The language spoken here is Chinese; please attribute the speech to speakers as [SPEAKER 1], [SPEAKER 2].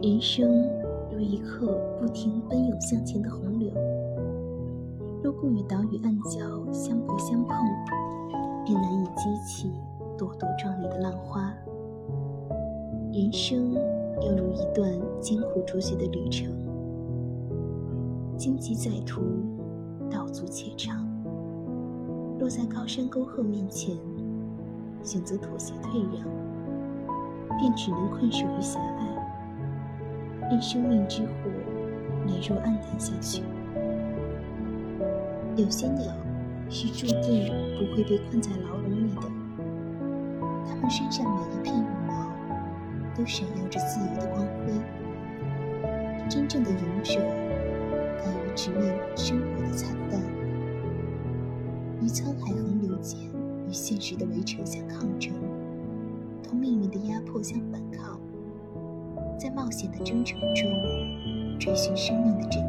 [SPEAKER 1] 人生如一刻不停奔涌向前的洪流，若不与岛屿暗礁相搏相碰，便难以激起朵朵壮丽的浪花。人生又如一段艰苦卓绝的旅程，荆棘在途，道阻且长。若在高山沟壑面前选择妥协退让，便只能困守于狭隘，任生命之火羸弱暗淡下去。有些鸟是注定不会被困在牢笼里的，它们身上每一片羽毛都闪耀着自由的光辉。真正的勇者，敢于直面生活的惨淡。于沧海横流间，与现实的围城相抗争，同命运的压迫相反，在冒险的征程中追寻生命的真谛。